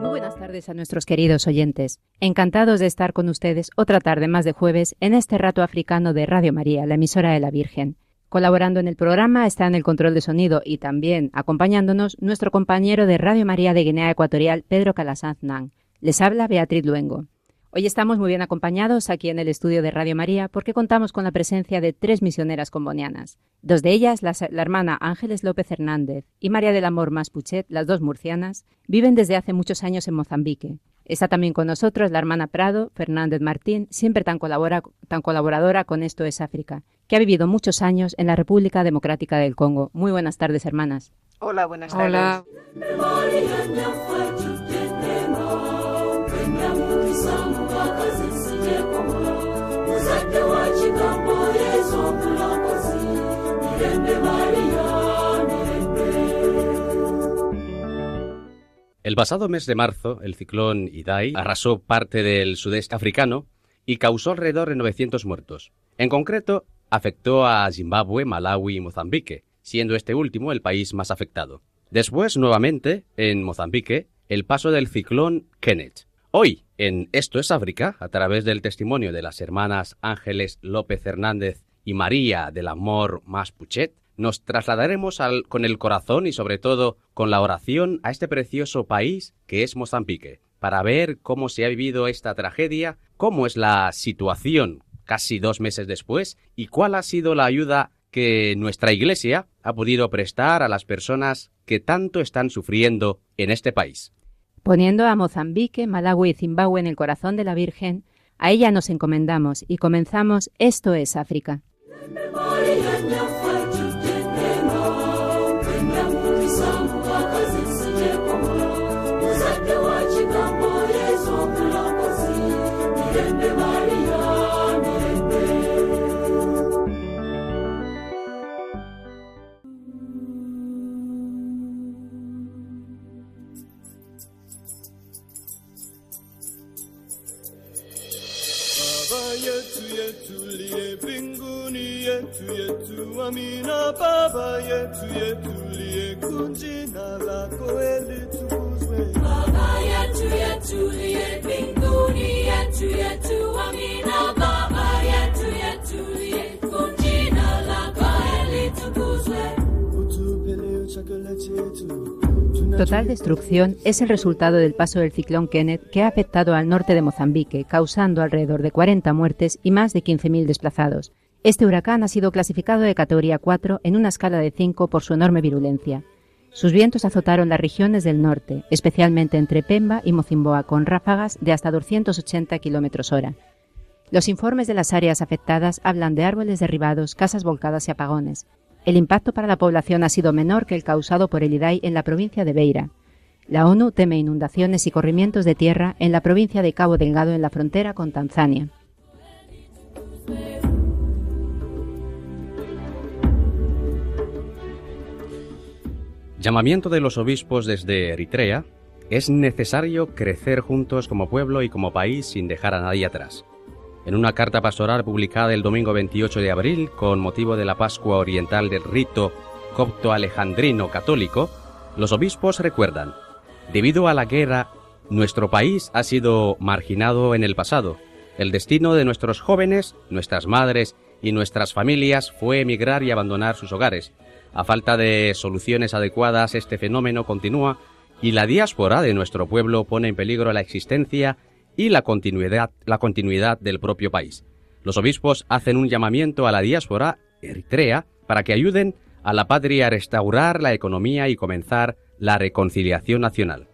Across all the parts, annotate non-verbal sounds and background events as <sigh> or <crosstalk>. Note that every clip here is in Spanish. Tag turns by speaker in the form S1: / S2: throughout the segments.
S1: Buenas tardes a nuestros queridos oyentes. Encantados de estar con ustedes otra tarde más de jueves en este rato africano de Radio María, la emisora de la Virgen. Colaborando en el programa está en el control de sonido y también acompañándonos nuestro compañero de Radio María de Guinea Ecuatorial, Pedro Calasanz Nan. Les habla Beatriz Luengo. Hoy estamos muy bien acompañados aquí en el estudio de Radio María porque contamos con la presencia de tres misioneras combonianas. Dos de ellas, la, la hermana Ángeles López Hernández y María del Amor Maspuchet, las dos murcianas, viven desde hace muchos años en Mozambique. Está también con nosotros la hermana Prado Fernández Martín, siempre tan, colabora, tan colaboradora con Esto es África, que ha vivido muchos años en la República Democrática del Congo. Muy buenas tardes, hermanas.
S2: Hola, buenas tardes.
S1: Hola.
S3: El pasado mes de marzo, el ciclón Idai arrasó parte del sudeste africano y causó alrededor de 900 muertos. En concreto, afectó a Zimbabue, Malawi y Mozambique, siendo este último el país más afectado. Después, nuevamente, en Mozambique, el paso del ciclón Kenneth. Hoy, en Esto es África, a través del testimonio de las hermanas Ángeles López Hernández y María del Amor Más Puchet, nos trasladaremos al, con el corazón y sobre todo con la oración a este precioso país que es Mozambique, para ver cómo se ha vivido esta tragedia, cómo es la situación casi dos meses después y cuál ha sido la ayuda que nuestra Iglesia ha podido prestar a las personas que tanto están sufriendo en este país.
S1: Poniendo a Mozambique, Malawi y Zimbabue en el corazón de la Virgen, a ella nos encomendamos y comenzamos Esto es África.
S4: Yetulie mbinguni yetu yetu amina Baba yetu yetulie kunjina lako elitukuzwe
S5: Baba yetu yetulie mbinguni yetu yetu amina Baba yetu yetulie kunjina lako elitukuzwe
S4: utupe leo chakula chetu
S1: Total destrucción es el resultado del paso del ciclón Kenneth que ha afectado al norte de Mozambique, causando alrededor de 40 muertes y más de 15.000 desplazados. Este huracán ha sido clasificado de categoría 4 en una escala de 5 por su enorme virulencia. Sus vientos azotaron las regiones del norte, especialmente entre Pemba y Mocimboa, con ráfagas de hasta 280 kilómetros hora. Los informes de las áreas afectadas hablan de árboles derribados, casas volcadas y apagones. El impacto para la población ha sido menor que el causado por el Idai en la provincia de Beira. La ONU teme inundaciones y corrimientos de tierra en la provincia de Cabo Delgado en la frontera con Tanzania.
S3: Llamamiento de los obispos desde Eritrea. Es necesario crecer juntos como pueblo y como país sin dejar a nadie atrás. En una carta pastoral publicada el domingo 28 de abril con motivo de la Pascua Oriental del rito copto alejandrino católico, los obispos recuerdan, debido a la guerra, nuestro país ha sido marginado en el pasado. El destino de nuestros jóvenes, nuestras madres y nuestras familias fue emigrar y abandonar sus hogares. A falta de soluciones adecuadas, este fenómeno continúa y la diáspora de nuestro pueblo pone en peligro la existencia y la continuidad, la del propio país. Los obispos hacen un llamamiento a la diáspora eritrea para que ayuden a la patria a restaurar la economía y comenzar la reconciliación nacional.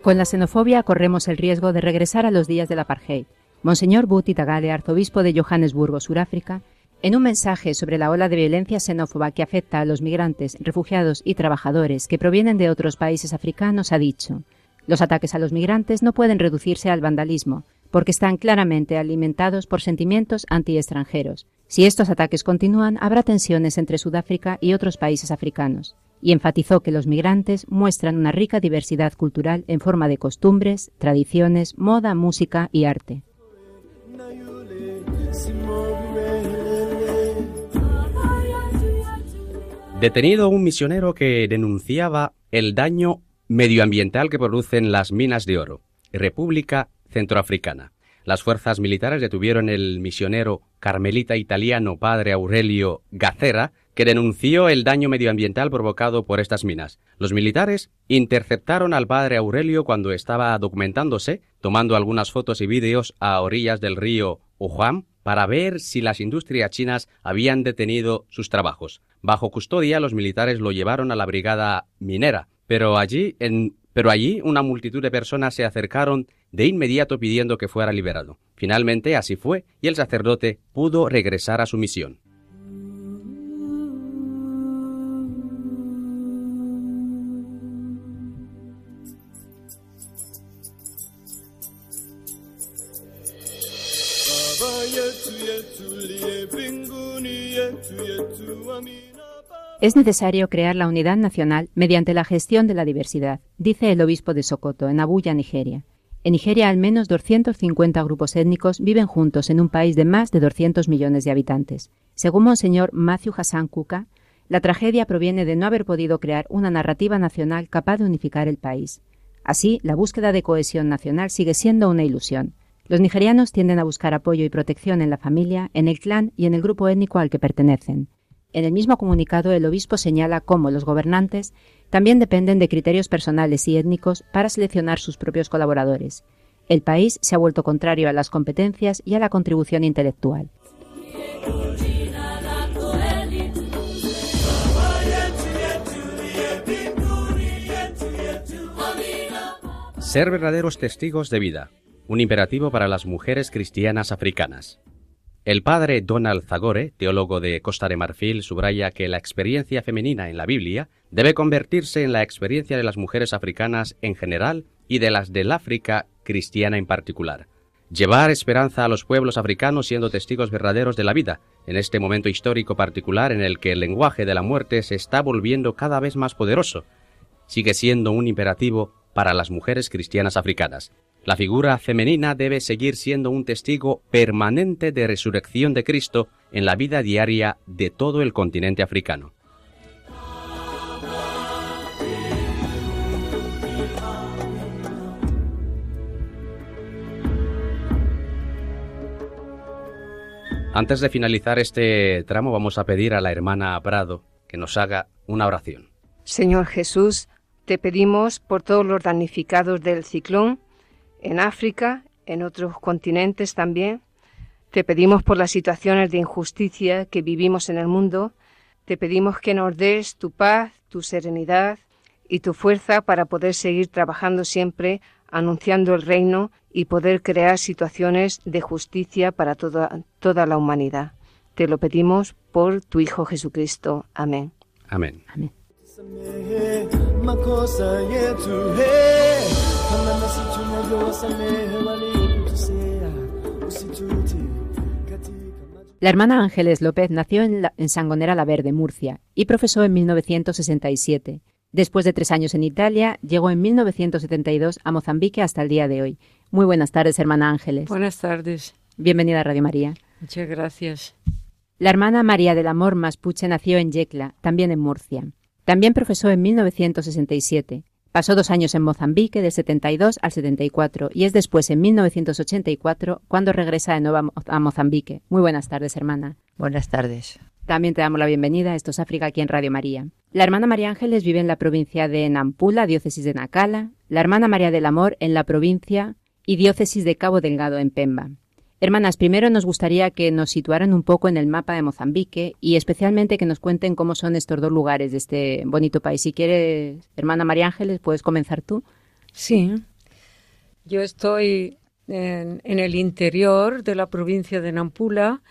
S1: Con la xenofobia corremos el riesgo de regresar a los días del apartheid. Monseñor Buti Tagale, arzobispo de Johannesburgo, Suráfrica, en un mensaje sobre la ola de violencia xenófoba que afecta a los migrantes, refugiados y trabajadores que provienen de otros países africanos, ha dicho, los ataques a los migrantes no pueden reducirse al vandalismo, porque están claramente alimentados por sentimientos anti-extranjeros. Si estos ataques continúan, habrá tensiones entre Sudáfrica y otros países africanos. Y enfatizó que los migrantes muestran una rica diversidad cultural en forma de costumbres, tradiciones, moda, música y arte.
S3: Detenido un misionero que denunciaba el daño medioambiental que producen las minas de oro. República Centroafricana. Las fuerzas militares detuvieron el misionero carmelita italiano padre Aurelio Gacera, que denunció el daño medioambiental provocado por estas minas. Los militares interceptaron al padre Aurelio cuando estaba documentándose, tomando algunas fotos y vídeos a orillas del río Wuhan para ver si las industrias chinas habían detenido sus trabajos. Bajo custodia, los militares lo llevaron a la brigada minera, pero allí, en, pero allí una multitud de personas se acercaron de inmediato pidiendo que fuera liberado. Finalmente así fue y el sacerdote pudo regresar a su misión.
S1: Es necesario crear la unidad nacional mediante la gestión de la diversidad, dice el obispo de Sokoto, en Abuya, Nigeria. En Nigeria, al menos 250 grupos étnicos viven juntos en un país de más de 200 millones de habitantes. Según Monseñor Matthew Hassan Kuka, la tragedia proviene de no haber podido crear una narrativa nacional capaz de unificar el país. Así, la búsqueda de cohesión nacional sigue siendo una ilusión. Los nigerianos tienden a buscar apoyo y protección en la familia, en el clan y en el grupo étnico al que pertenecen. En el mismo comunicado, el obispo señala cómo los gobernantes también dependen de criterios personales y étnicos para seleccionar sus propios colaboradores. El país se ha vuelto contrario a las competencias y a la contribución intelectual.
S3: Ser verdaderos testigos de vida, un imperativo para las mujeres cristianas africanas. El padre Donald Zagore, teólogo de Costa de Marfil, subraya que la experiencia femenina en la Biblia debe convertirse en la experiencia de las mujeres africanas en general y de las del África cristiana en particular. Llevar esperanza a los pueblos africanos siendo testigos verdaderos de la vida, en este momento histórico particular en el que el lenguaje de la muerte se está volviendo cada vez más poderoso, sigue siendo un imperativo para las mujeres cristianas africanas. La figura femenina debe seguir siendo un testigo permanente de resurrección de Cristo en la vida diaria de todo el continente africano. Antes de finalizar este tramo vamos a pedir a la hermana Prado que nos haga una oración.
S2: Señor Jesús, te pedimos por todos los damnificados del ciclón en África, en otros continentes también. Te pedimos por las situaciones de injusticia que vivimos en el mundo. Te pedimos que nos des tu paz, tu serenidad y tu fuerza para poder seguir trabajando siempre anunciando el reino y poder crear situaciones de justicia para toda, toda la humanidad. Te lo pedimos por tu Hijo Jesucristo. Amén.
S3: Amén.
S1: Amén. La hermana Ángeles López nació en, la- en Sangonera la Verde, Murcia, y profesó en 1967. Después de tres años en Italia, llegó en 1972 a Mozambique hasta el día de hoy. Muy buenas tardes, hermana Ángeles.
S6: Buenas tardes,
S1: Bienvenida a Radio María.
S6: muchas gracias.
S1: La hermana María del Amor Maspuche nació en Yecla, también en Murcia. También profesó en 1967. Pasó dos años en Mozambique, del 72 al 74, y es después, en 1984, cuando regresa de nuevo a Mo- a Mozambique. Muy buenas tardes, hermana.
S7: Buenas tardes.
S1: También te damos la bienvenida a Esto es África aquí en Radio María. La hermana María Ángeles vive en la provincia de Nampula, diócesis de Nacala. La hermana María del Amor en la provincia y diócesis de Cabo Delgado en Pemba. Hermanas, primero nos gustaría que nos situaran un poco en el mapa de Mozambique y especialmente que nos cuenten cómo son estos dos lugares de este bonito país. Si quieres, hermana María Ángeles, puedes comenzar tú.
S6: Sí, Yo estoy en, el interior de la provincia de Nampula,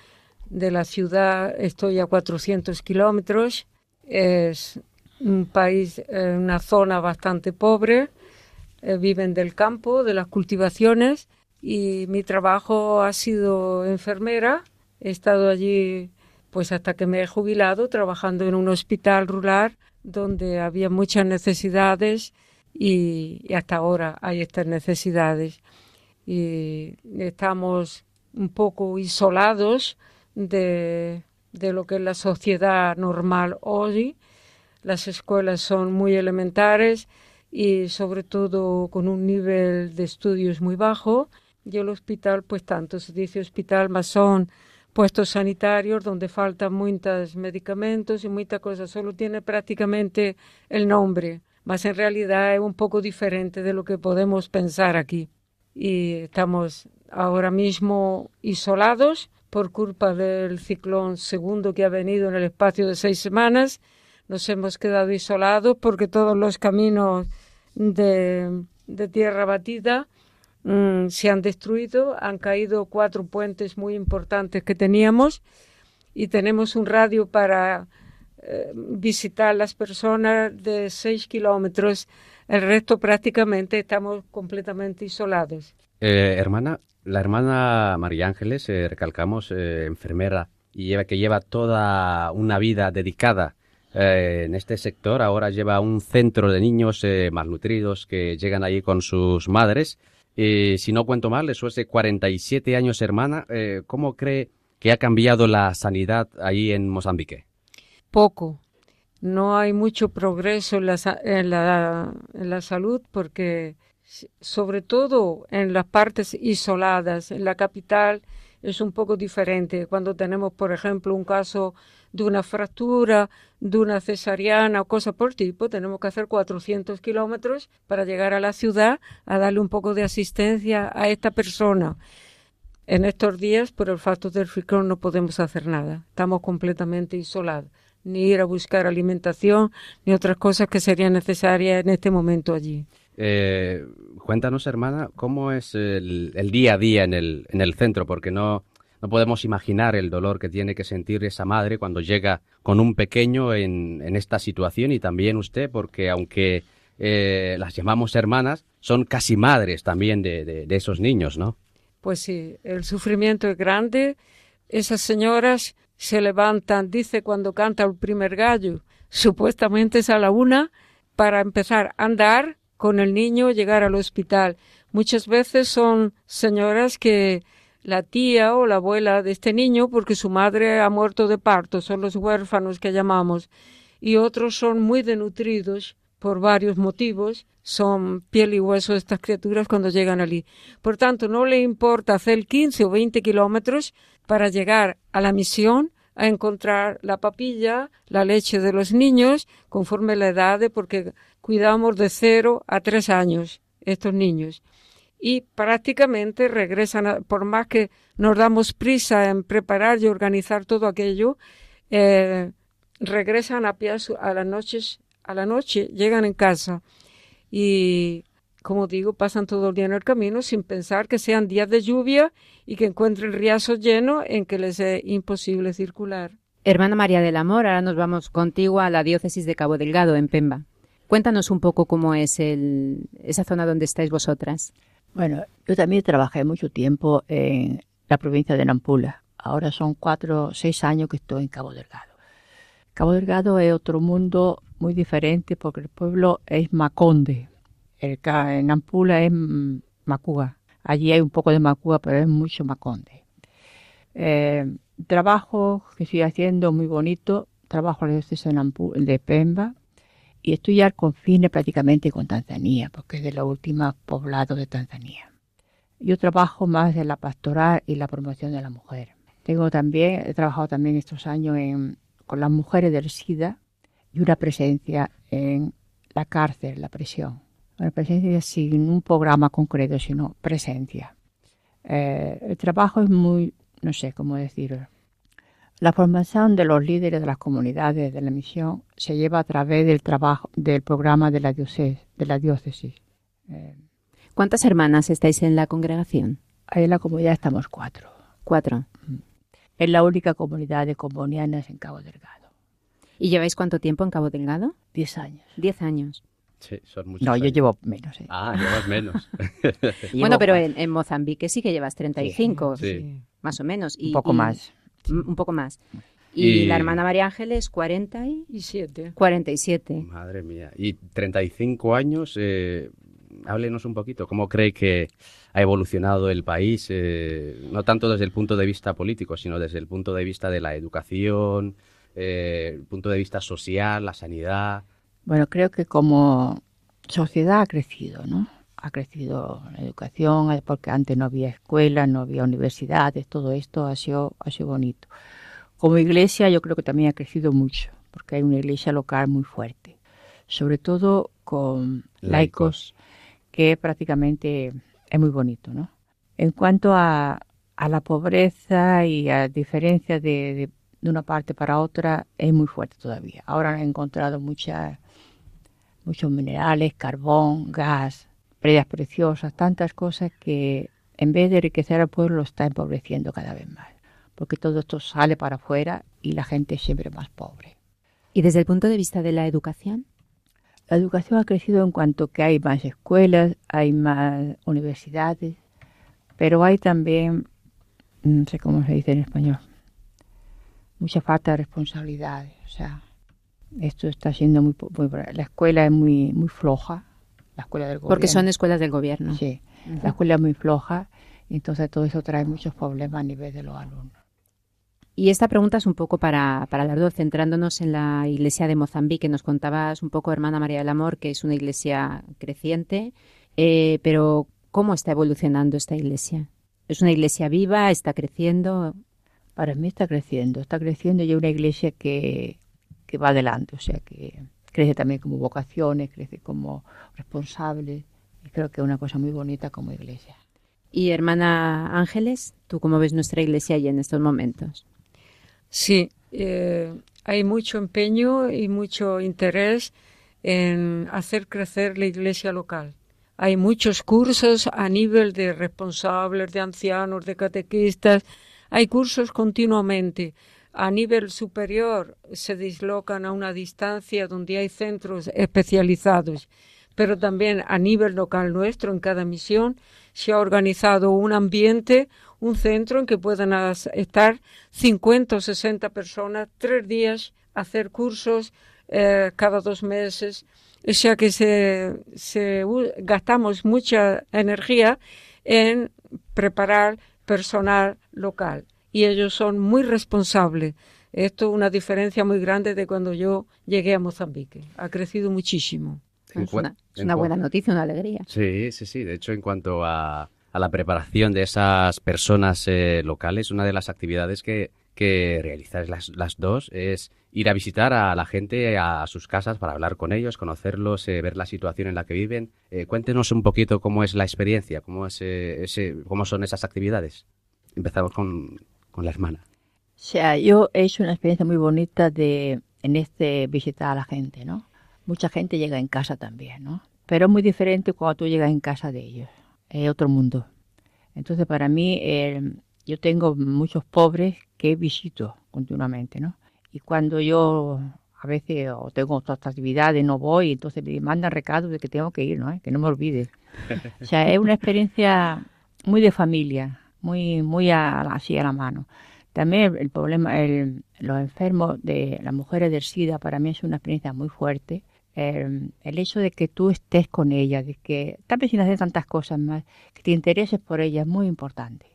S6: de la ciudad estoy a 400 kilómetros. Es un país, eh, una zona bastante pobre. Eh, viven del campo, de las cultivaciones y mi trabajo ha sido enfermera. He estado allí pues hasta que me he jubilado trabajando en un hospital rural donde había muchas necesidades y, hasta ahora hay estas necesidades. Y estamos un poco isolados de, de lo que es la sociedad normal hoy. Las escuelas son muy elementares y sobre todo con un nivel de estudios muy bajo. Y el hospital, pues tanto se dice hospital, más son puestos sanitarios donde faltan muchos medicamentos y muchas cosas. Solo tiene prácticamente el nombre, más en realidad es un poco diferente de lo que podemos pensar aquí. Y estamos ahora mismo isolados por culpa del ciclón segundo que ha venido en el espacio de seis semanas. Nos hemos quedado isolados porque todos los caminos de, de tierra batida mm, se han destruido, han caído cuatro puentes muy importantes que teníamos y tenemos un radio para eh, visitar las personas de seis kilómetros. El resto prácticamente estamos completamente isolados.
S3: Eh, hermana, la hermana María Ángeles, eh, recalcamos, eh, enfermera y que lleva toda una vida dedicada eh, en este sector. Ahora lleva un centro de niños malnutridos que llegan allí con sus madres. Y si no cuento mal, eso es de 47 años, hermana. Eh, ¿Cómo cree que ha cambiado la sanidad ahí en Mozambique?
S6: Poco. No hay mucho progreso en la, en la, en la salud porque, sobre todo en las partes isoladas, en la capital es un poco diferente. Cuando tenemos, por ejemplo, un caso de una fractura, de una cesariana o cosa por tipo, tenemos que hacer 400 kilómetros para llegar a la ciudad a darle un poco de asistencia a esta persona. En estos días, por el factor del ciclón, no podemos hacer nada. Estamos completamente isolados. Ni ir a buscar alimentación, ni otras cosas que serían necesarias en este momento allí.
S3: Eh, cuéntanos, hermana, cómo es el, el día a día en el, en el centro, porque no, no podemos imaginar el dolor que tiene que sentir esa madre cuando llega con un pequeño en, esta situación y también usted, porque aunque eh, las llamamos hermanas, son casi madres también de, de esos niños, ¿no?
S6: Pues sí, el sufrimiento es grande. Esas señoras se levantan, dice cuando canta el primer gallo, supuestamente es a la una, para empezar a andar con el niño, llegar al hospital. Muchas veces son señoras que la tía o la abuela de este niño, porque su madre ha muerto de parto, son los huérfanos que llamamos, y otros son muy denutridos por varios motivos, son piel y hueso estas criaturas cuando llegan allí. Por tanto, no le importa hacer 15 o 20 kilómetros para llegar a la misión a encontrar la papilla, la leche de los niños, conforme la edad, porque cuidamos de cero a tres años estos niños. Y prácticamente regresan, por más que nos damos prisa en preparar y organizar todo aquello, eh, regresan a pie a las noches, a la noche, llegan en casa y, como digo, pasan todo el día en el camino sin pensar que sean días de lluvia y que encuentren riazos llenos en que les es imposible circular.
S1: Hermana María del Amor, ahora nos vamos contigo a la diócesis de Cabo Delgado, en Pemba. Cuéntanos un poco cómo es el, esa zona donde estáis vosotras.
S7: Bueno, yo también trabajé mucho tiempo en la provincia de Nampula. Ahora son cuatro seis años que estoy en Cabo Delgado. Cabo Delgado es otro mundo muy diferente porque el pueblo es Maconde. El, en Nampula es Macúa. Allí hay un poco de Macúa, pero es mucho Maconde. Eh, trabajo que estoy haciendo muy bonito. Trabajo en Nampu- de Pemba y al confine prácticamente con Tanzania, porque es de los últimos poblados de Tanzania. Yo trabajo más en la pastoral y la promoción de la mujer. Tengo también, he trabajado también estos años en, con las mujeres del SIDA y una presencia en la cárcel, la prisión. Una presencia sin un programa concreto, sino presencia. Eh, el trabajo es muy, no sé cómo decirlo. La formación de los líderes de las comunidades de la misión se lleva a través del trabajo del programa de la diócesis. De la diócesis. Eh,
S1: ¿Cuántas hermanas estáis en la congregación?
S7: Ahí en la comunidad estamos cuatro.
S1: Cuatro.
S7: Es la única comunidad de combonianas en Cabo Delgado.
S1: ¿Y lleváis cuánto tiempo en Cabo Delgado?
S7: Diez años.
S1: Diez años.
S3: Sí, son muchos
S7: No, yo llevo menos. ¿eh?
S3: Ah, llevas menos. <laughs>
S1: Bueno, pero en, en Mozambique sí que llevas 35,
S3: Sí.
S1: más o menos.
S7: un poco
S1: y-
S7: más.
S1: Un poco más. Y,
S3: Y-
S1: la hermana María Ángeles, 40 y
S6: Y siete.
S1: 47.
S3: Madre mía. Y 35 años, eh, háblenos un poquito. ¿Cómo cree que ha evolucionado el país? eh, no tanto desde el punto de vista político, sino desde el punto de vista de la educación, eh, el punto de vista social, la sanidad.
S7: Bueno, creo que como sociedad ha crecido, ¿no? Ha crecido la educación, porque antes no había escuelas, no había universidades, todo esto ha sido, ha sido bonito. Como iglesia yo creo que también ha crecido mucho, porque hay una iglesia local muy fuerte, sobre todo con laicos, que prácticamente es muy bonito, ¿no? En cuanto a, a la pobreza y a diferencias de, de, de una parte para otra, es muy fuerte todavía. Ahora han encontrado muchas muchos minerales, carbón, gas, prendas preciosas, tantas cosas que en vez de enriquecer al pueblo lo está empobreciendo cada vez más, porque todo esto sale para afuera y la gente es siempre más pobre.
S1: ¿Y desde el punto de vista de la educación?
S7: La educación ha crecido en cuanto que hay más escuelas, hay más universidades, pero hay también, no sé cómo se dice en español, mucha falta de responsabilidades. O sea, esto está siendo muy, muy la escuela es muy muy floja, la escuela del gobierno.
S1: Porque son escuelas del gobierno.
S7: Sí, la escuela es muy floja, y entonces todo eso trae muchos problemas a nivel de los alumnos.
S1: Y esta pregunta es un poco para, para las dos, centrándonos en la iglesia de Mozambique. Nos contabas un poco, hermana María del Amor, que es una iglesia creciente, eh, pero ¿cómo está evolucionando esta iglesia? ¿Es una iglesia viva? ¿Está creciendo?
S7: Para mí está creciendo, está creciendo y es una iglesia que, que va adelante, o sea, que crece también como vocaciones, crece como responsable, y creo que es una cosa muy bonita como iglesia.
S1: Y hermana Ángeles, ¿tú cómo ves nuestra iglesia ahí en estos momentos?
S6: Sí, eh, hay mucho empeño y mucho interés en hacer crecer la iglesia local. Hay muchos cursos a nivel de responsables, de ancianos, de catequistas. Hay cursos continuamente. A nivel superior se dislocan a una distancia donde hay centros especializados. Pero también a nivel local nuestro, en cada misión, se ha organizado un ambiente, un centro en que puedan estar 50 o 60 personas, tres días, hacer cursos eh, cada dos meses. O sea que se, gastamos mucha energía en preparar personal local y ellos son muy responsables. Esto es una diferencia muy grande de cuando yo llegué a Mozambique. Ha crecido muchísimo.
S3: En
S1: Es una, es una buena noticia, una alegría.
S3: Sí, sí, sí. De hecho, en cuanto a, a la preparación de esas personas eh, locales, una de las actividades que, que realizáis las, las dos es ir a visitar a la gente a sus casas para hablar con ellos, conocerlos, eh, ver la situación en la que viven. Eh, cuéntenos un poquito cómo es la experiencia, cómo, es, eh, ese, cómo son esas actividades. Empezamos con, con la hermana.
S7: O sea, yo he hecho una experiencia muy bonita de en este visitar a la gente, ¿no? Mucha gente llega en casa también, ¿no? Pero es muy diferente cuando tú llegas en casa de ellos. Es otro mundo. Entonces, para mí, eh, yo tengo muchos pobres que visito continuamente, ¿no? Y cuando yo a veces o tengo otras actividades, no voy, entonces me mandan recados de que tengo que ir, ¿no? Que no me olvide. O sea, es una experiencia muy de familia, muy, muy a, así a la mano. También el problema, el, los enfermos de las mujeres del SIDA para mí es una experiencia muy fuerte. El, el hecho de que tú estés con ellas, de que tal vez sin hacer tantas cosas más, que te intereses por ellas, es muy importante.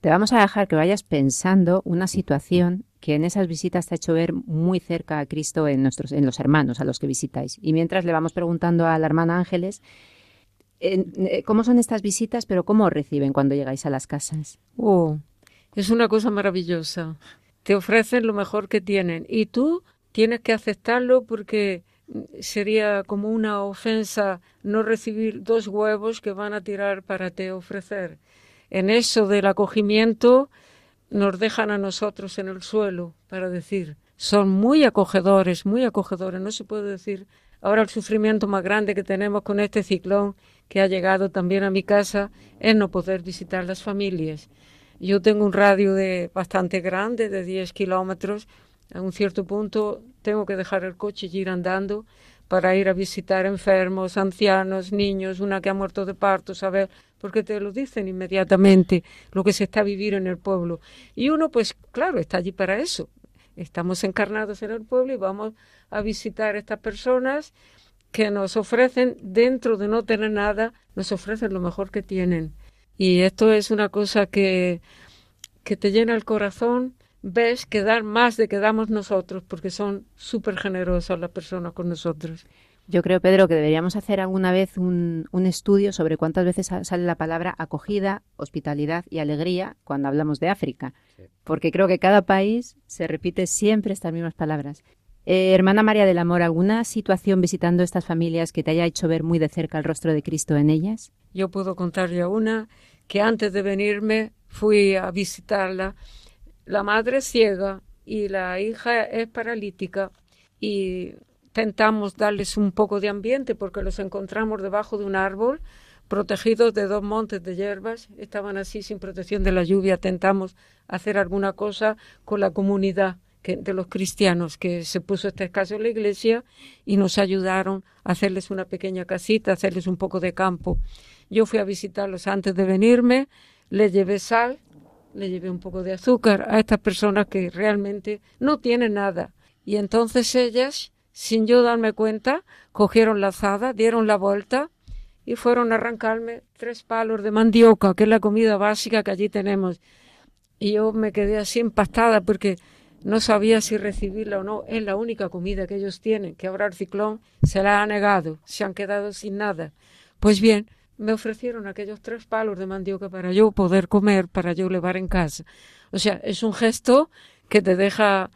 S1: Te vamos a dejar que vayas pensando una situación que en esas visitas te ha hecho ver muy cerca a Cristo en, nuestros, en los hermanos a los que visitáis. Y mientras le vamos preguntando a la hermana Ángeles, eh, ¿cómo son estas visitas, pero cómo reciben cuando llegáis a las casas?
S6: Oh, es una cosa maravillosa. Te ofrecen lo mejor que tienen y tú tienes que aceptarlo porque sería como una ofensa no recibir dos huevos que van a tirar para te ofrecer. En eso del acogimiento nos dejan a nosotros en el suelo para decir, son muy acogedores, muy acogedores. No se puede decir Ahora el sufrimiento más grande que tenemos con este ciclón que ha llegado también a mi casa es no poder visitar las familias. Yo tengo un radio de bastante grande, de 10 kilómetros. A un cierto punto tengo que dejar el coche y ir andando para ir a visitar enfermos, ancianos, niños, una que ha muerto de parto, saber, porque te lo dicen inmediatamente lo que se está vivir en el pueblo. Y uno, pues claro, está allí para eso. Estamos encarnados en el pueblo y vamos a visitar a estas personas que nos ofrecen, dentro de no tener nada, nos ofrecen lo mejor que tienen. Y esto es una cosa que, que te llena el corazón, ves que dan más de que damos nosotros, porque son súper generosas las personas con nosotros.
S1: Yo creo, Pedro, que deberíamos hacer alguna vez un, un, estudio sobre cuántas veces sale la palabra acogida, hospitalidad y alegría cuando hablamos de África, sí. porque creo que cada país se repite siempre estas mismas palabras. Eh, hermana María del Amor, ¿alguna situación visitando estas familias que te haya hecho ver muy de cerca el rostro de Cristo en ellas?
S6: Yo puedo contar ya una que antes de venirme fui a visitarla. La madre es ciega y la hija es paralítica y intentamos darles un poco de ambiente porque los encontramos debajo de un árbol protegidos de dos montes de hierbas, estaban así sin protección de la lluvia, tentamos hacer alguna cosa con la comunidad de los cristianos que se puso este caso en la iglesia y nos ayudaron a hacerles una pequeña casita, hacerles un poco de campo. Yo fui a visitarlos antes de venirme, les llevé sal, le llevé un poco de azúcar a estas personas que realmente no tienen nada. Y entonces ellas, sin yo darme cuenta, cogieron la azada, dieron la vuelta y fueron a arrancarme tres palos de mandioca, que es la comida básica que allí tenemos. Y yo me quedé así impactada porque no sabía si recibirla o no. Es la única comida que ellos tienen, que ahora el ciclón se la ha negado, se han quedado sin nada. Pues bien, me ofrecieron aquellos tres palos de mandioca para yo poder comer, para yo llevar en casa. O sea, es un gesto que te deja,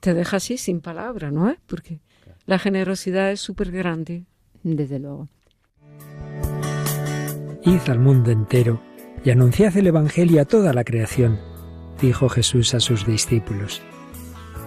S6: te deja así sin palabra, ¿no? ¿Eh? Porque la generosidad es súper grande.
S1: Desde luego.
S8: Id al mundo entero y anunciad el Evangelio a toda la creación, dijo Jesús a sus discípulos.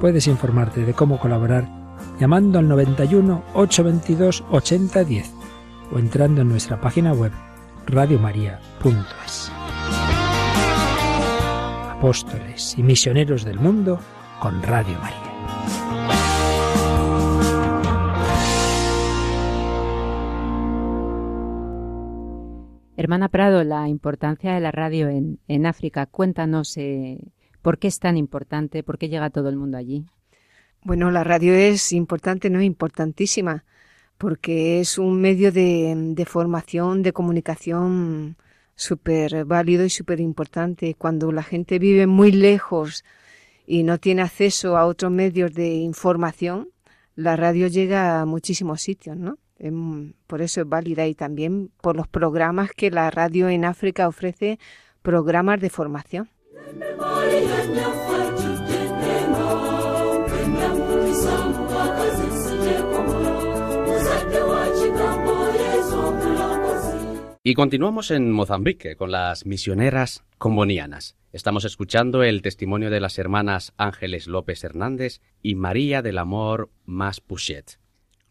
S8: Puedes informarte de cómo colaborar llamando al 91 822 8010 o entrando en nuestra página web radiomaria.es. Apóstoles y misioneros del mundo con Radio María.
S1: Hermana Prado, la importancia de la radio en, en África, cuéntanos eh, por qué es tan importante, por qué llega todo el mundo allí.
S2: Bueno, la radio es importante, no importantísima, porque es un medio de, de formación, de comunicación súper válido y súper importante. Cuando la gente vive muy lejos y no tiene acceso a otros medios de información, la radio llega a muchísimos sitios, ¿no? Por eso es válida y también por los programas que la radio en África ofrece, programas de formación.
S3: Y continuamos en Mozambique con las misioneras combonianas. Estamos escuchando el testimonio de las hermanas Ángeles López Hernández y María del Amor Mas Puchet.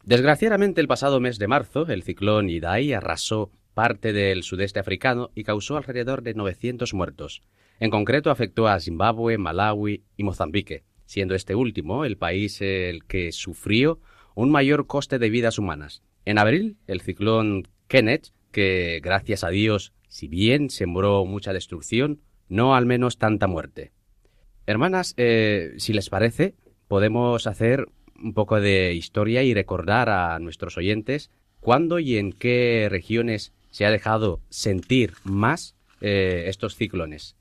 S3: Desgraciadamente el pasado mes de marzo el ciclón Idai arrasó parte del sudeste africano y causó alrededor de 900 muertos. En concreto afectó a Zimbabue, Malawi y Mozambique, siendo este último el país el que sufrió un mayor coste de vidas humanas. En abril, el ciclón Kenneth que, gracias a Dios, si bien sembró mucha destrucción, no al menos tanta muerte. Hermanas, eh, si les parece, podemos hacer un poco de historia y recordar a nuestros oyentes cuándo y en qué regiones se ha dejado sentir más eh, estos ciclones.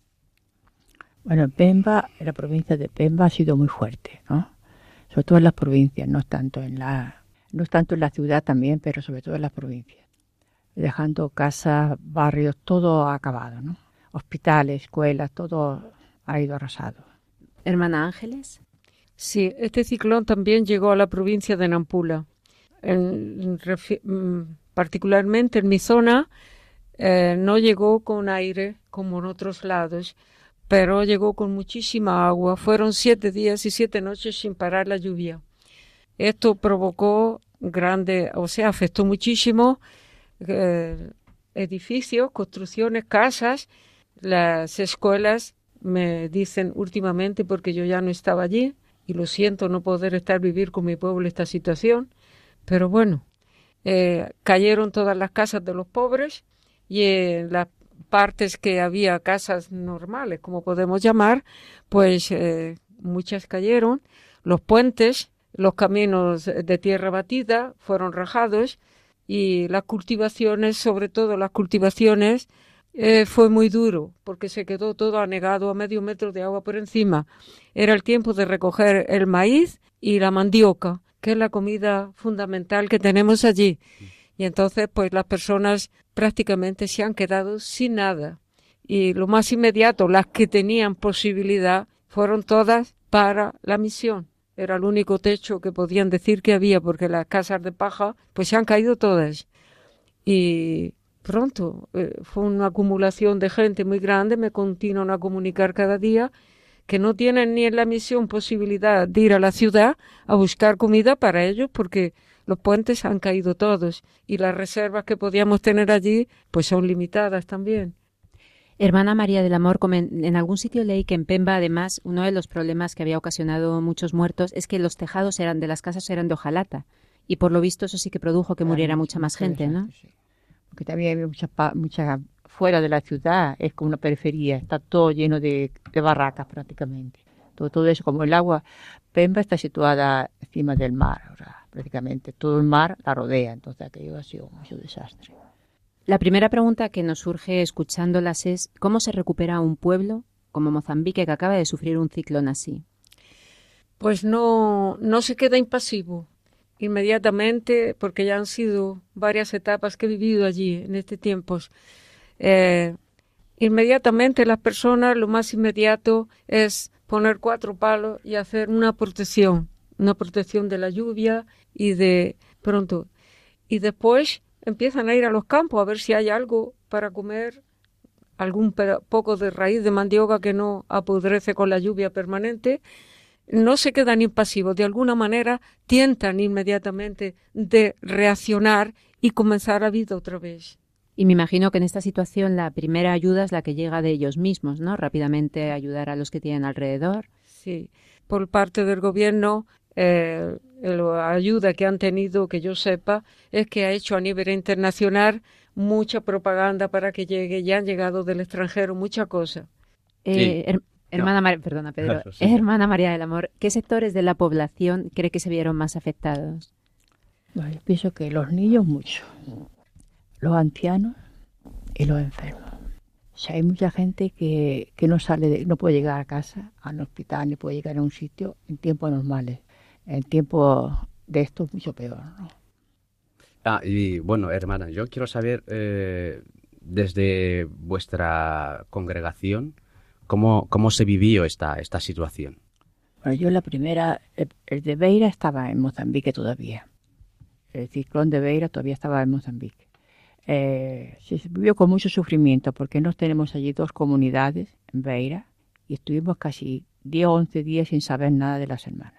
S7: Bueno, en Pemba, la provincia de Pemba ha sido muy fuerte, ¿no? Sobre todo en las provincias, no tanto en la no tanto en la ciudad también, pero sobre todo en las provincias, dejando casas, barrios, todo acabado, ¿no? Hospitales, escuelas, todo ha ido arrasado.
S1: Hermana Ángeles.
S6: Sí, este ciclón también llegó a la provincia de Nampula. En, mm, particularmente en mi zona eh, no llegó con aire como en otros lados, pero llegó con muchísima agua. Fueron siete días y siete noches sin parar la lluvia. Esto provocó grande, o sea, afectó muchísimo eh, edificios, construcciones, casas, las escuelas, me dicen últimamente, porque yo ya no estaba allí, y lo siento no poder estar vivir con mi pueblo esta situación, pero bueno, eh, cayeron todas las casas de los pobres y en las partes que había casas normales, como podemos llamar, pues eh, muchas cayeron, los puentes, los caminos de tierra batida fueron rajados y las cultivaciones, sobre todo las cultivaciones, eh, fue muy duro porque se quedó todo anegado a medio metro de agua por encima. Era el tiempo de recoger el maíz y la mandioca, que es la comida fundamental que tenemos allí. Y entonces, pues las personas prácticamente se han quedado sin nada. Y lo más inmediato, las que tenían posibilidad, fueron todas para la misión. Era el único techo que podían decir que había, porque las casas de paja, pues se han caído todas. Y pronto. Eh, fue una acumulación de gente muy grande, me continúan a comunicar cada día que no tienen ni en la misión posibilidad de ir a la ciudad a buscar comida para ellos porque los puentes han caído todos y las reservas que podíamos tener allí pues son limitadas también.
S1: Hermana María del Amor, en algún sitio leí que en Pemba, además, uno de los problemas que había ocasionado muchos muertos es que los tejados eran de las casas eran de hojalata y por lo visto eso sí que produjo que muriera mucha más gente, ¿no?
S7: que también hay mucha, mucha fuera de la ciudad, es como una periferia, está todo lleno de, barracas prácticamente. Todo, todo eso, como el agua, Pemba está situada encima del mar, prácticamente todo el mar la rodea, entonces aquello ha sido mucho desastre.
S1: La primera pregunta que nos surge escuchándolas es ¿cómo se recupera un pueblo como Mozambique que acaba de sufrir un ciclón así?
S6: Pues no, no se queda impasivo inmediatamente, porque ya han sido varias etapas que he vivido allí en este tiempo. Eh, inmediatamente las personas, lo más inmediato es poner cuatro palos y hacer una protección, una protección de la lluvia y de pronto. Y después empiezan a ir a los campos a ver si hay algo para comer, algún poco de raíz de mandioca que no apodrece con la lluvia permanente no se quedan impasivos, de alguna manera tientan inmediatamente de reaccionar y comenzar a vida otra vez.
S1: Y me imagino que en esta situación la primera ayuda es la que llega de ellos mismos, ¿no? Rápidamente ayudar a los que tienen alrededor.
S6: Sí, por parte del gobierno, eh, la ayuda que han tenido, que yo sepa, es que ha hecho a nivel internacional mucha propaganda para que llegue, ya han llegado del extranjero, mucha cosa.
S1: Eh, Hermana María, perdona Pedro, hermana María del Amor, ¿qué sectores de la población cree que se vieron más afectados?
S7: Bueno, yo pienso que los niños mucho, los ancianos y los enfermos. O sea, hay mucha gente que, que no sale, no puede llegar a casa, al hospital, ni puede llegar a un sitio en tiempos normales. En tiempos de esto es mucho peor, ¿no?
S3: Ah, y bueno, hermana, yo quiero saber, eh, desde vuestra congregación, ¿Cómo, cómo se vivió esta, esta situación?
S7: Bueno, yo la primera, el, de Beira estaba en Mozambique todavía. El ciclón de Beira todavía estaba en Mozambique. Eh, se vivió con mucho sufrimiento porque nos tenemos allí dos comunidades en Beira y estuvimos casi 10 o 11 días sin saber nada de las hermanas.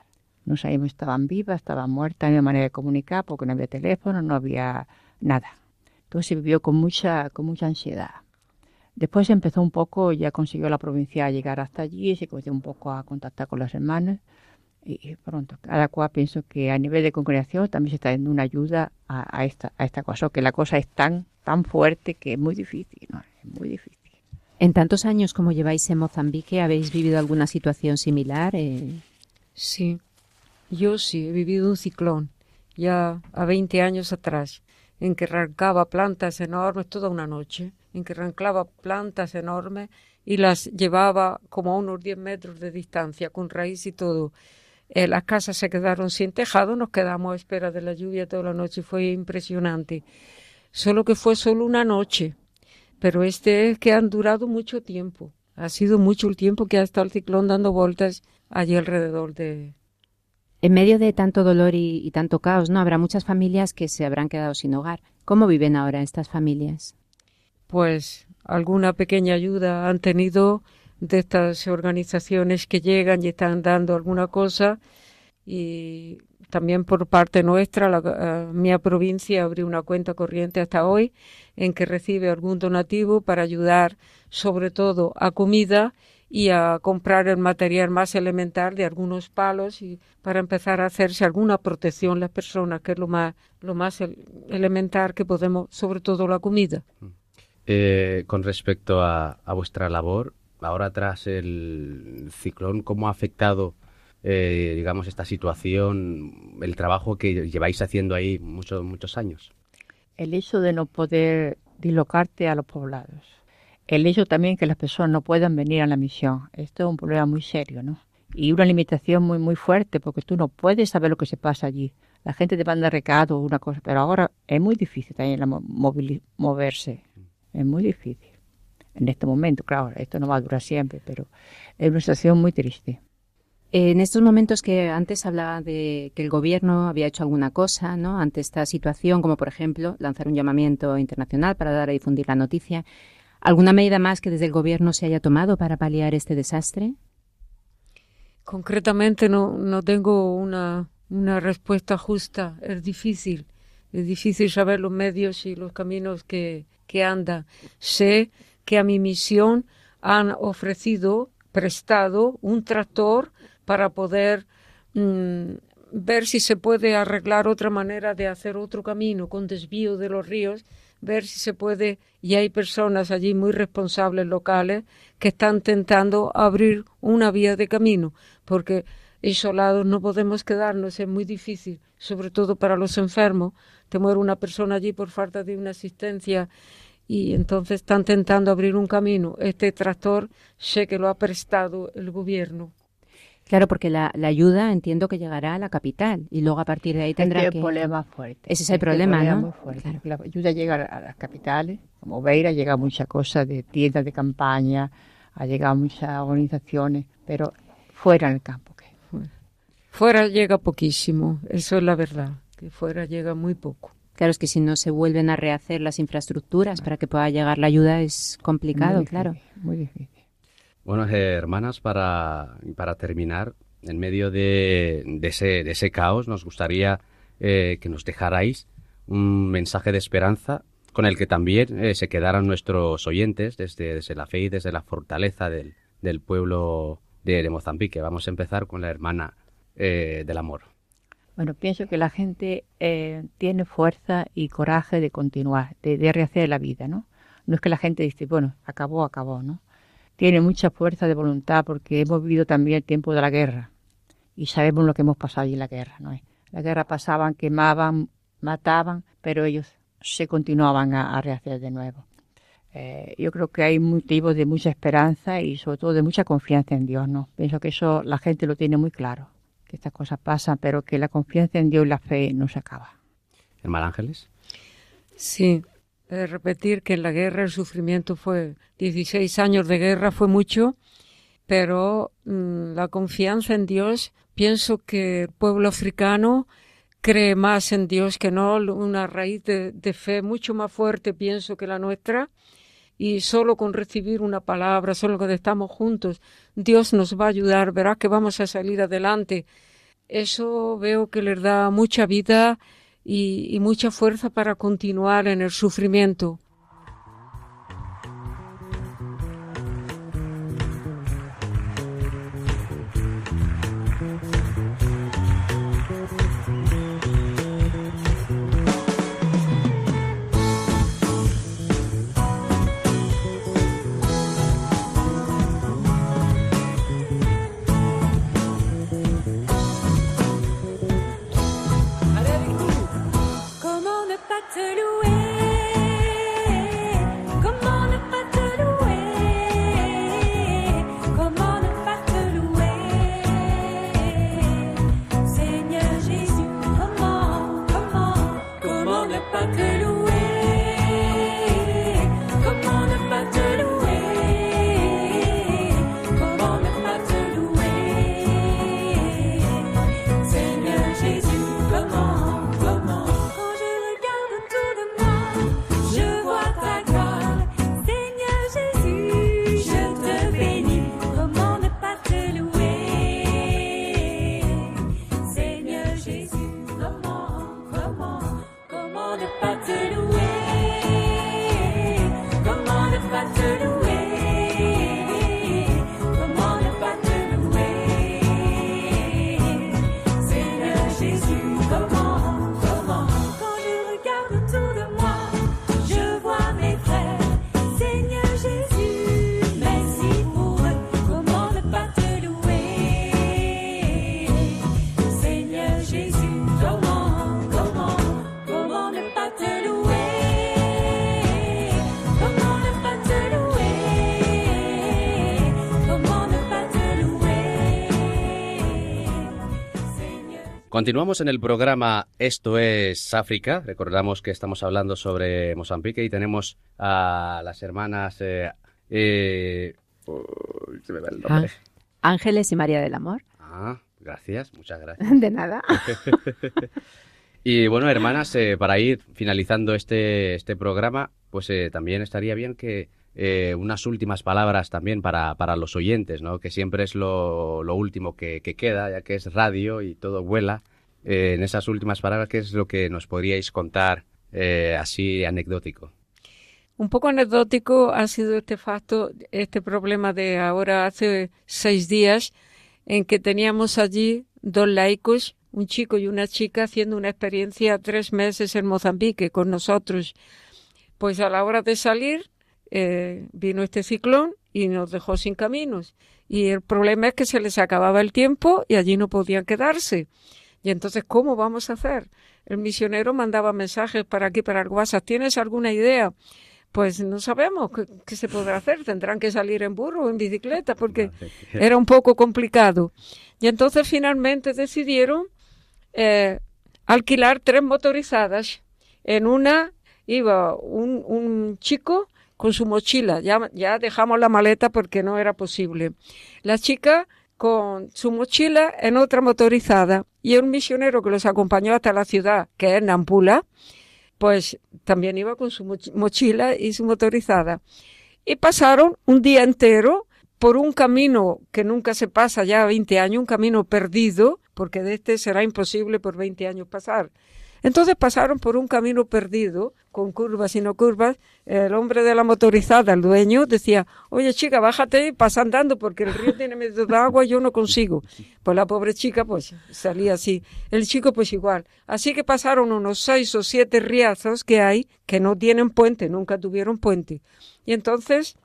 S7: No sabíamos si estaban vivas, estaban muertas, no había manera de comunicar porque no había teléfono, no había nada. Entonces se vivió con mucha, con mucha ansiedad. Después empezó un poco, ya consiguió la provincia a llegar hasta allí, se comenzó un poco a contactar con las hermanas y pronto, cada cual pienso que a nivel de congregación también se está dando una ayuda a, esta, a esta cosa, que la cosa es tan, tan fuerte que es muy difícil, ¿no? Es muy difícil.
S1: En tantos años como lleváis en Mozambique, ¿habéis vivido alguna situación similar? Eh?
S6: Sí, yo sí, he vivido un ciclón, ya a 20 años atrás, en que arrancaba plantas enormes toda una noche en que arrancaba plantas enormes y las llevaba como a unos 10 metros de distancia, con raíz y todo. Eh, las casas se quedaron sin tejado, nos quedamos a espera de la lluvia toda la noche, fue impresionante. Solo que fue solo una noche, pero este es que han durado mucho tiempo. Ha sido mucho el tiempo que ha estado el ciclón dando vueltas allí alrededor de...
S1: En medio de tanto dolor y, tanto caos, ¿no? Habrá muchas familias que se habrán quedado sin hogar. ¿Cómo viven ahora estas familias?
S6: Pues alguna pequeña ayuda han tenido de estas organizaciones que llegan y están dando alguna cosa y también por parte nuestra, la, uh, mi provincia abrió una cuenta corriente hasta hoy en que recibe algún donativo para ayudar sobre todo a comida y a comprar el material más elemental de algunos palos y para empezar a hacerse alguna protección las personas, que es lo más, lo más elemental que podemos, sobre todo la comida.
S3: Eh, con respecto a, a, vuestra labor, ahora tras el ciclón, ¿cómo ha afectado, eh, digamos, esta situación, el trabajo que lleváis haciendo ahí muchos, muchos años?
S7: El hecho de no poder dislocarte a los poblados. El hecho también que las personas no puedan venir a la misión. Esto es un problema muy serio, ¿no? Y una limitación muy, muy fuerte, porque tú no puedes saber lo que se pasa allí. La gente te manda recado, una cosa, pero ahora es muy difícil también la moverse. Es muy difícil en este momento. Claro, esto no va a durar siempre, pero es una situación muy triste.
S1: En estos momentos que antes hablaba de que el gobierno había hecho alguna cosa, ¿no? Ante esta situación, como por ejemplo lanzar un llamamiento internacional para dar a difundir la noticia, ¿alguna medida más que desde el gobierno se haya tomado para paliar este desastre?
S6: Concretamente no, no tengo una, una respuesta justa. Es difícil. Es difícil saber los medios y los caminos que, que anda. Sé que a mi misión han ofrecido, prestado un tractor para poder mmm, ver si se puede arreglar otra manera de hacer otro camino con desvío de los ríos, ver si se puede, y hay personas allí muy responsables locales que están intentando abrir una vía de camino, porque isolados no podemos quedarnos, es muy difícil, sobre todo para los enfermos. Te muere una persona allí por falta de una asistencia y entonces están intentando abrir un camino. Este tractor sé que lo ha prestado el gobierno.
S1: Claro, porque la, la, ayuda entiendo que llegará a la capital y luego a partir de ahí tendrá
S7: este
S1: que...
S7: problema fuerte.
S1: Ese es el problema,
S7: problema fuerte. Claro. La ayuda llega a las capitales, como Beira llega mucha cosa de tiendas de campaña, ha llegado muchas organizaciones, pero fuera en el campo. ¿qué?
S6: Fuera llega poquísimo, eso es la verdad, que fuera llega muy poco.
S1: Claro, es que si no se vuelven a rehacer las infraestructuras para que pueda llegar la ayuda es complicado,
S7: muy difícil,
S1: claro.
S7: Muy difícil.
S3: Bueno, eh, hermanas, para, para terminar, en medio de, de, ese, de ese caos, nos gustaría eh, que nos dejarais un mensaje de esperanza con el que también eh, se quedaran nuestros oyentes desde, desde, la fe y desde la fortaleza del, del pueblo de, Mozambique. Vamos a empezar con la hermana eh, del amor.
S7: Bueno, pienso que la gente eh, tiene fuerza y coraje de continuar, de, de, rehacer la vida, ¿no? No es que la gente dice, bueno, acabó, acabó, ¿no? Tiene mucha fuerza de voluntad porque hemos vivido también el tiempo de la guerra y sabemos lo que hemos pasado allí en la guerra, ¿no? La guerra pasaban, quemaban, mataban, pero ellos se continuaban a, a rehacer de nuevo. Eh, yo creo que hay motivos de mucha esperanza y sobre todo de mucha confianza en Dios, ¿no? Pienso que eso la gente lo tiene muy claro que estas cosas pasan, pero que la confianza en Dios y la fe no se acaba.
S3: ¿Hermano Ángeles?
S6: Sí, eh, repetir que en la guerra el sufrimiento fue 16 años de guerra, fue mucho, pero mmm, la confianza en Dios, pienso que el pueblo africano cree más en Dios que no, una raíz de, fe mucho más fuerte, pienso, que la nuestra y solo con recibir una palabra, solo cuando estamos juntos, Dios nos va a ayudar, verá que vamos a salir adelante. Eso veo que les da mucha vida y, y mucha fuerza para continuar en el sufrimiento.
S3: Continuamos en el programa Esto es África. Recordamos que estamos hablando sobre Mozambique y tenemos a las hermanas. Eh, eh, uy, se me va el nombre.
S1: Ángeles y María del Amor.
S3: Ah, gracias, muchas gracias. <laughs>
S1: De nada. <laughs>
S3: Y bueno, hermanas, eh, para ir finalizando este, este programa, pues también estaría bien que eh, unas últimas palabras también para, para los oyentes, ¿no? Que siempre es lo, lo último que, que queda, ya que es radio y todo vuela. Eh, en esas últimas palabras, ¿qué es lo que nos podríais contar eh, así anecdótico?
S6: Un poco anecdótico ha sido este facto, este problema de ahora hace seis días, en que teníamos allí dos laicos, un chico y una chica, haciendo una experiencia tres meses en Mozambique con nosotros. Pues a la hora de salir eh, vino este ciclón y nos dejó sin caminos. Y el problema es que se les acababa el tiempo y allí no podían quedarse. Y entonces, ¿cómo vamos a hacer? El misionero mandaba mensajes para aquí, para el WhatsApp. ¿Tienes alguna idea? Pues no sabemos qué, qué se podrá hacer. Tendrán que salir en burro o en bicicleta porque <laughs> era un poco complicado. Y entonces finalmente decidieron eh, alquilar tres motorizadas. En una iba un, un chico con su mochila. Ya, ya dejamos la maleta porque no era posible. La chica con su mochila en otra motorizada y un misionero que los acompañó hasta la ciudad, que es Nampula, pues también iba con su moch- mochila y su motorizada. Y pasaron un día entero por un camino que nunca se pasa ya 20 años, un camino perdido, porque de este será imposible por 20 años pasar. Entonces pasaron por un camino perdido, con curvas y no curvas. El hombre de la motorizada, el dueño, decía, oye chica, bájate y pasa andando porque el río tiene medio de agua y yo no consigo. Pues la pobre chica pues salía así. El chico pues igual. Así que pasaron unos seis o siete riazos que hay que no tienen puente, nunca tuvieron puente. Y entonces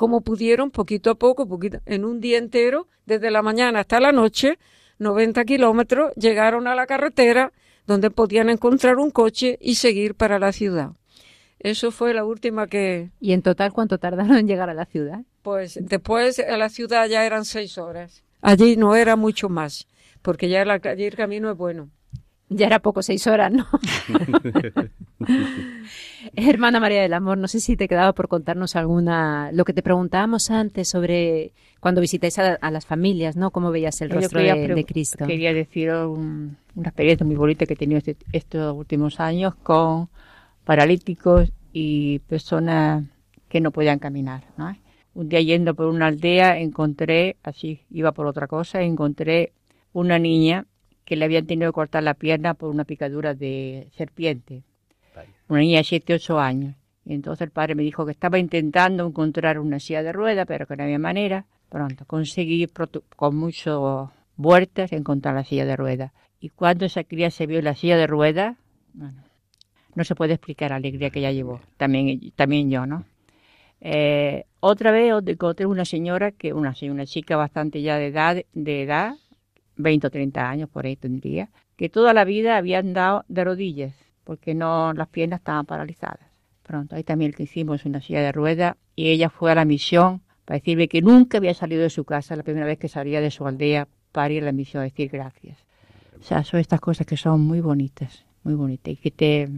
S6: como pudieron, poquito a poco, poquito, en un día entero, desde la mañana hasta la noche, 90 kilómetros, llegaron a la carretera donde podían encontrar un coche y seguir para la ciudad. Eso fue la última que,
S1: ¿Y en total cuánto tardaron en llegar a la ciudad?
S6: pues después a la ciudad ya eran seis horas. Allí no era mucho más, porque ya la, allí el camino es bueno.
S1: Ya era poco, seis horas, ¿no? <laughs> <laughs> <laughs> Hermana María del Amor, no sé si te quedaba por contarnos alguna, lo que te preguntábamos antes sobre cuando visitáis a, a las familias, ¿no? ¿Cómo veías el rostro
S7: quería
S1: de Cristo?
S7: Quería decir un- una experiencia muy bonita que he tenido este- estos últimos años con paralíticos y personas que no podían caminar. ¿no? Un día yendo por una aldea encontré, así iba por otra cosa, encontré una niña que le habían tenido que cortar la pierna por una picadura de serpiente. Una niña de 7, 8 años. Y entonces el padre me dijo que estaba intentando encontrar una silla de ruedas, pero que no había manera. Pronto conseguí con muchas vueltas encontrar la silla de ruedas. Y cuando esa cría se vio en la silla de ruedas, bueno, no se puede explicar la alegría que ella llevó. También, también yo, ¿no? Eh, otra vez encontré una señora, que una, una chica bastante ya de edad, de edad, 20 o 30 años por ahí tendría, que toda la vida había andado de rodillas, porque no las piernas estaban paralizadas. Pronto, ahí también que hicimos una silla de ruedas y ella fue a la misión para decirme que nunca había salido de su casa, la primera vez que salía de su aldea para ir a la misión a decir gracias. O sea, son estas cosas que son muy bonitas, muy bonitas y que te...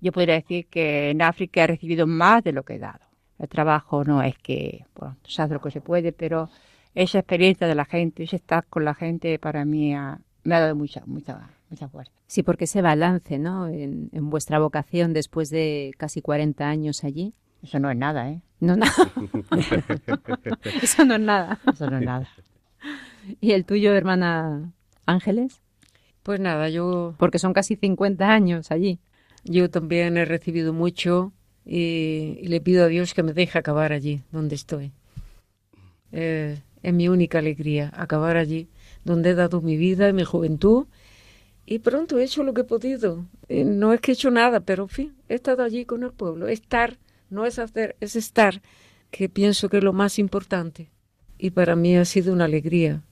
S7: Yo podría decir que en África he recibido más de lo que he dado. El trabajo no es que, bueno, se hace lo que se puede, pero esa experiencia de la gente, ese estar con la gente, para mí ha- me ha dado mucha, mucha,
S1: Sí, porque ese balance, ¿no? En, en vuestra vocación después de casi 40 años allí.
S7: Eso no es nada, ¿eh?
S1: No, nada. <laughs> Eso no es nada.
S7: Eso no es nada.
S1: ¿Y el tuyo, hermana Ángeles?
S6: Pues nada, yo,
S1: Porque son casi 50 años allí.
S6: yo también he recibido mucho y, y le pido a Dios que me deje acabar allí, donde estoy. Eh, es mi única alegría, acabar allí, donde he dado mi vida y mi juventud. Y pronto he hecho lo que he podido. Eh, no es que he hecho nada, pero en fin, he estado allí con el pueblo. Estar, no es hacer, es estar, que pienso que es lo más importante. Y para mí ha sido una alegría.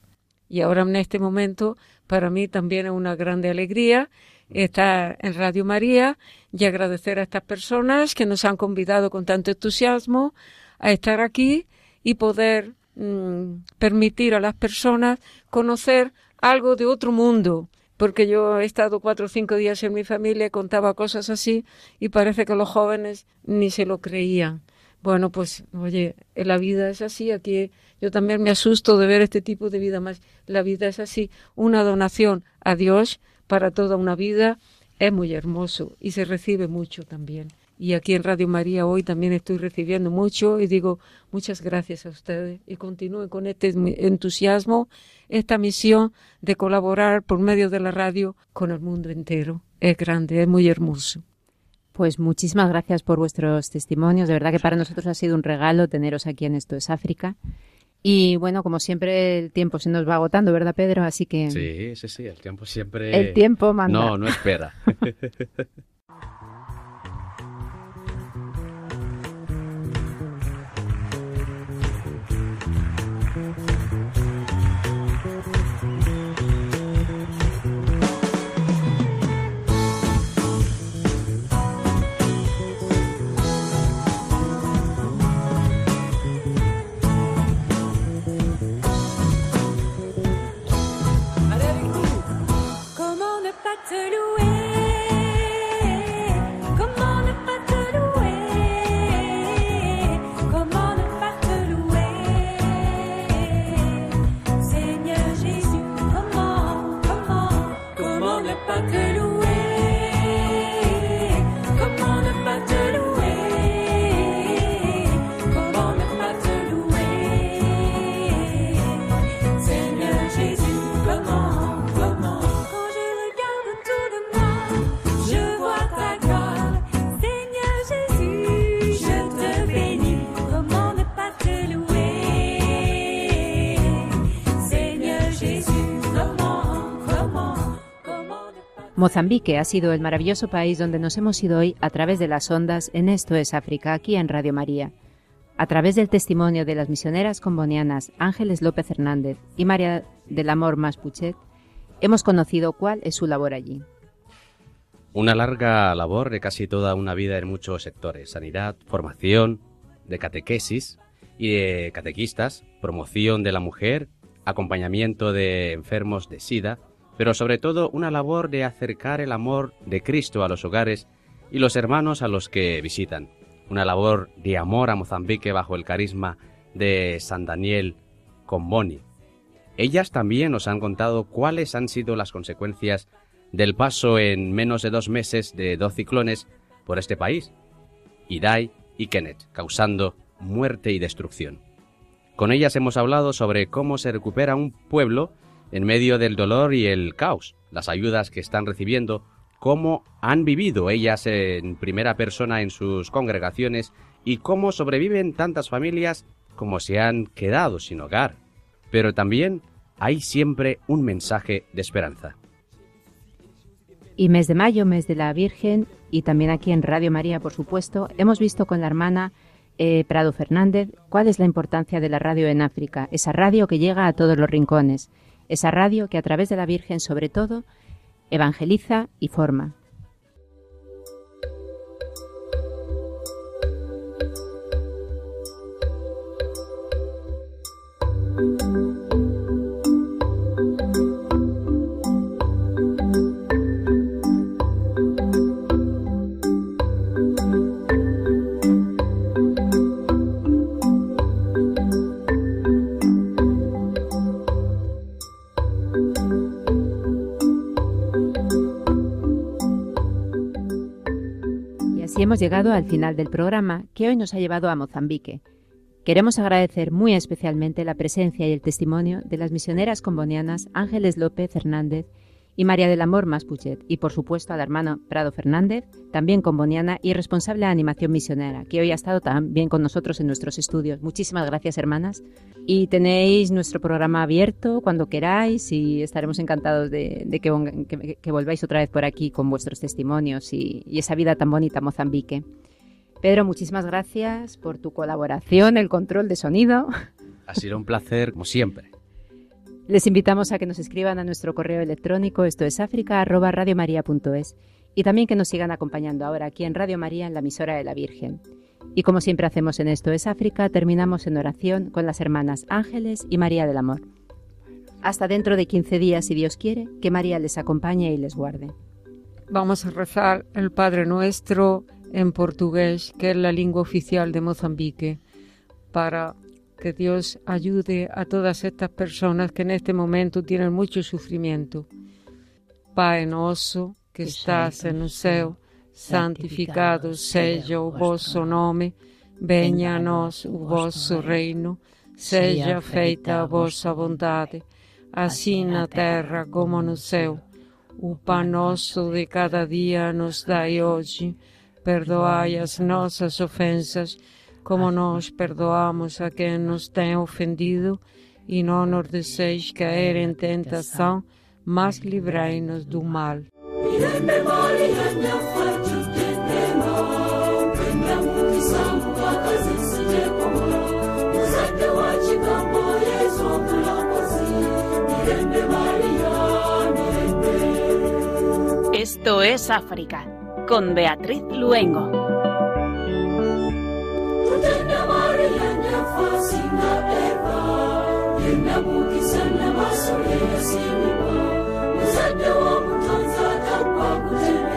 S6: Y ahora en este momento, para mí también es una grande alegría estar en Radio María y agradecer a estas personas que nos han convidado con tanto entusiasmo a estar aquí y poder mm, permitir a las personas conocer algo de otro mundo, porque yo he estado cuatro o cinco días en mi familia, contaba cosas así y parece que los jóvenes ni se lo creían. Bueno, pues, oye, la vida es así, aquí yo también me asusto de ver este tipo de vida más. La vida es así, una donación a Dios para toda una vida es muy hermoso y se recibe mucho también. Y aquí en Radio María hoy también estoy recibiendo mucho y digo muchas gracias a ustedes y continúen con este entusiasmo, esta misión de colaborar por medio de la radio con el mundo entero. Es grande, es muy hermoso.
S1: Pues muchísimas gracias por vuestros testimonios. De verdad que para nosotros ha sido un regalo teneros aquí en Esto es África. Y bueno, como siempre, el tiempo se nos va agotando, ¿verdad, Pedro? Así que.
S3: Sí, sí, sí, el tiempo siempre.
S1: El tiempo manda.
S3: No, no espera. <laughs>
S5: To turn away.
S1: Mozambique ha sido el maravilloso país donde nos hemos ido hoy a través de las ondas en Esto es África, aquí en Radio María. A través del testimonio de las misioneras combonianas Ángeles López Hernández y María del Amor Maspuchet, hemos conocido cuál es su labor allí.
S3: Una larga labor de casi toda una vida en muchos sectores: sanidad, formación, de catequesis y de catequistas, promoción de la mujer, acompañamiento de enfermos de SIDA, pero sobre todo una labor de acercar el amor de Cristo a los hogares y los hermanos a los que visitan. Una labor de amor a Mozambique bajo el carisma de San Daniel Comboni. Ellas también nos han contado cuáles han sido las consecuencias del paso en menos de dos meses de dos ciclones por este país, Idai y Kenneth, causando muerte y destrucción. Con ellas hemos hablado sobre cómo se recupera un pueblo en medio del dolor y el caos, las ayudas que están recibiendo, cómo han vivido ellas en primera persona en sus congregaciones y cómo sobreviven tantas familias como se han quedado sin hogar. Pero también hay siempre un mensaje de esperanza.
S1: Y mes de mayo, mes de la Virgen, y también aquí en Radio María, por supuesto, hemos visto con la hermana eh, Prado Fernández cuál es la importancia de la radio en África, esa radio que llega a todos los rincones, esa radio que a través de la Virgen, sobre todo, evangeliza y forma. Hemos llegado al final del programa que hoy nos ha llevado a Mozambique. Queremos agradecer muy especialmente la presencia y el testimonio de las misioneras combonianas Ángeles López Hernández y María del Amor Maspuchet, y por supuesto a la hermana Prado Fernández, también comboniana y responsable de animación misionera, que hoy ha estado también con nosotros en nuestros estudios. Muchísimas gracias, hermanas. Y tenéis nuestro programa abierto cuando queráis y estaremos encantados de, que, que- volváis otra vez por aquí con vuestros testimonios y, y esa vida tan bonita Mozambique. Pedro, muchísimas gracias por tu colaboración, el control de sonido.
S3: Ha sido un placer, como siempre.
S1: Les invitamos a que nos escriban a nuestro correo electrónico, esto es y también que nos sigan acompañando ahora aquí en Radio María, en la emisora de la Virgen. Y como siempre hacemos en Esto es África, terminamos en oración con las hermanas Ángeles y María del Amor. Hasta dentro de 15 días, si Dios quiere, que María les acompañe y les guarde.
S6: Vamos a rezar el Padre Nuestro en portugués, que es la lengua oficial de Mozambique, para que Dios ayude a todas estas personas que en este momento tienen mucho sufrimiento. Pai nosso, que estás en el céu, santificado seja o vosso nome, venha a nós o vosso reino, seja feita a vossa vontade, assim na terra como no céu. O pão nosso de cada dia nos dai hoje, perdoai as nossas ofensas, como nós perdoamos a quem nos tem ofendido, e não nos deixeis cair em tentação, mas livrai-nos do mal.
S9: Esto es África, con Beatriz Luengo.
S5: Muzadde w'omutonzi atagwa kutema